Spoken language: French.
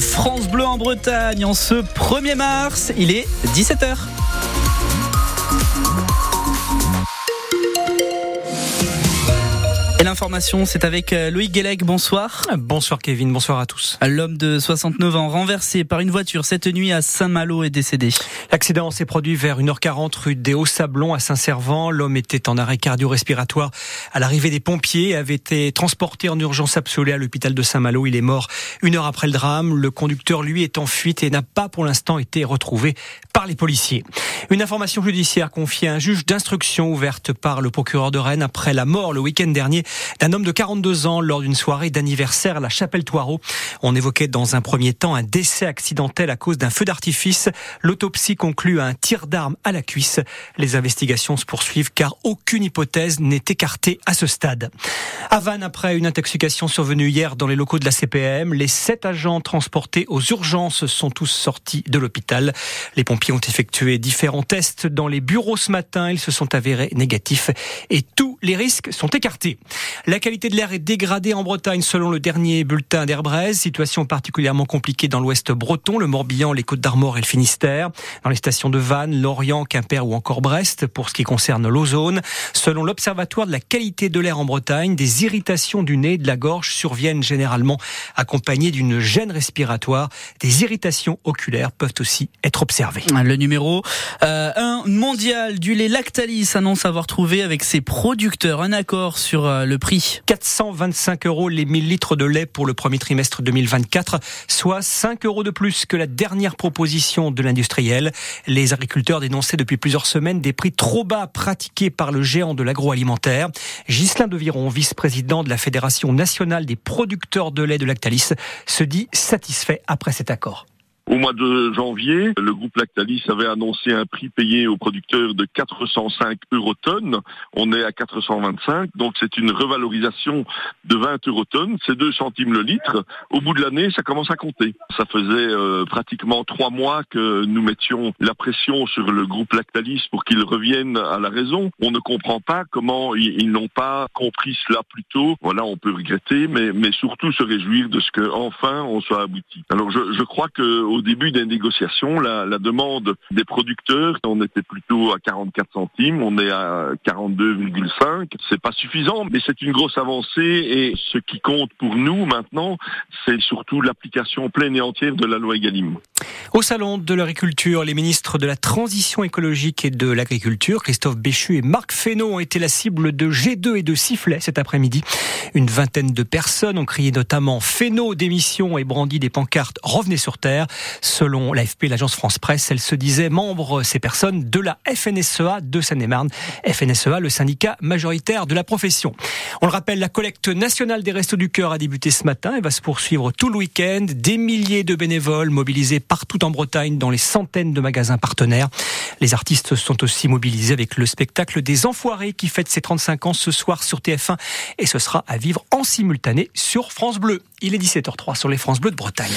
France Bleu en Bretagne en ce 1er mars, il est 17h. L'information, c'est avec euh, Loïc Guélec. Bonsoir. Bonsoir Kevin, bonsoir à tous. L'homme de 69 ans renversé par une voiture cette nuit à Saint-Malo est décédé. L'accident s'est produit vers 1h40 rue des Hauts-Sablons à Saint-Servant. L'homme était en arrêt cardio-respiratoire à l'arrivée des pompiers et avait été transporté en urgence absolue à l'hôpital de Saint-Malo. Il est mort une heure après le drame. Le conducteur, lui, est en fuite et n'a pas pour l'instant été retrouvé par les policiers. Une information judiciaire confiée à un juge d'instruction ouverte par le procureur de Rennes après la mort le week-end dernier d'un homme de 42 ans lors d'une soirée d'anniversaire à la chapelle Toireau. On évoquait dans un premier temps un décès accidentel à cause d'un feu d'artifice. L'autopsie conclut à un tir d'arme à la cuisse. Les investigations se poursuivent car aucune hypothèse n'est écartée à ce stade. À Vannes, après une intoxication survenue hier dans les locaux de la CPM, les sept agents transportés aux urgences sont tous sortis de l'hôpital. Les pompiers ont effectué différents tests dans les bureaux ce matin. Ils se sont avérés négatifs et tous les risques sont écartés. La qualité de l'air est dégradée en Bretagne selon le dernier bulletin d'Airbraise. Situation particulièrement compliquée dans l'ouest breton, le Morbihan, les Côtes d'Armor et le Finistère. Dans les stations de Vannes, Lorient, Quimper ou encore Brest pour ce qui concerne l'ozone. Selon l'Observatoire de la qualité de l'air en Bretagne, des irritations du nez et de la gorge surviennent généralement accompagnées d'une gêne respiratoire. Des irritations oculaires peuvent aussi être observées. Le numéro 1 euh, mondial du lait Lactalis annonce avoir trouvé avec ses producteurs un accord sur euh, le prix. 425 euros les 1000 litres de lait pour le premier trimestre 2024, soit 5 euros de plus que la dernière proposition de l'industriel. Les agriculteurs dénonçaient depuis plusieurs semaines des prix trop bas pratiqués par le géant de l'agroalimentaire. Ghislain Deviron, vice-président de la Fédération nationale des producteurs de lait de Lactalis, se dit satisfait après cet accord. Au mois de janvier, le groupe Lactalis avait annoncé un prix payé aux producteurs de 405 eurotonnes. On est à 425, donc c'est une revalorisation de 20 eurotonnes. C'est 2 centimes le litre. Au bout de l'année, ça commence à compter. Ça faisait euh, pratiquement trois mois que nous mettions la pression sur le groupe Lactalis pour qu'il revienne à la raison. On ne comprend pas comment ils, n'ont pas compris cela plus tôt. Voilà, on peut regretter, mais, surtout se réjouir de ce que enfin on soit abouti. Alors je, je crois que au début des négociations, la, demande des producteurs, on était plutôt à 44 centimes, on est à 42,5. C'est pas suffisant, mais c'est une grosse avancée et ce qui compte pour nous maintenant, c'est surtout l'application pleine et entière de la loi Egalim. Au salon de l'agriculture, les ministres de la transition écologique et de l'agriculture, Christophe Béchu et Marc Fesneau, ont été la cible de G2 et de sifflets cet après-midi. Une vingtaine de personnes ont crié notamment Fesneau démission et brandi des pancartes Revenez sur Terre. Selon l'AFP, l'agence France Presse, elle se disait membre, ces personnes, de la FNSEA de Seine-et-Marne. FNSEA, le syndicat majoritaire de la profession. On le rappelle, la collecte nationale des Restos du Cœur a débuté ce matin et va se poursuivre tout le week-end. Des milliers de bénévoles mobilisés partout en Bretagne dans les centaines de magasins partenaires. Les artistes sont aussi mobilisés avec le spectacle des Enfoirés qui fête ses 35 ans ce soir sur TF1 et ce sera à vivre en simultané sur France Bleu. Il est 17h03 sur les France Bleu de Bretagne.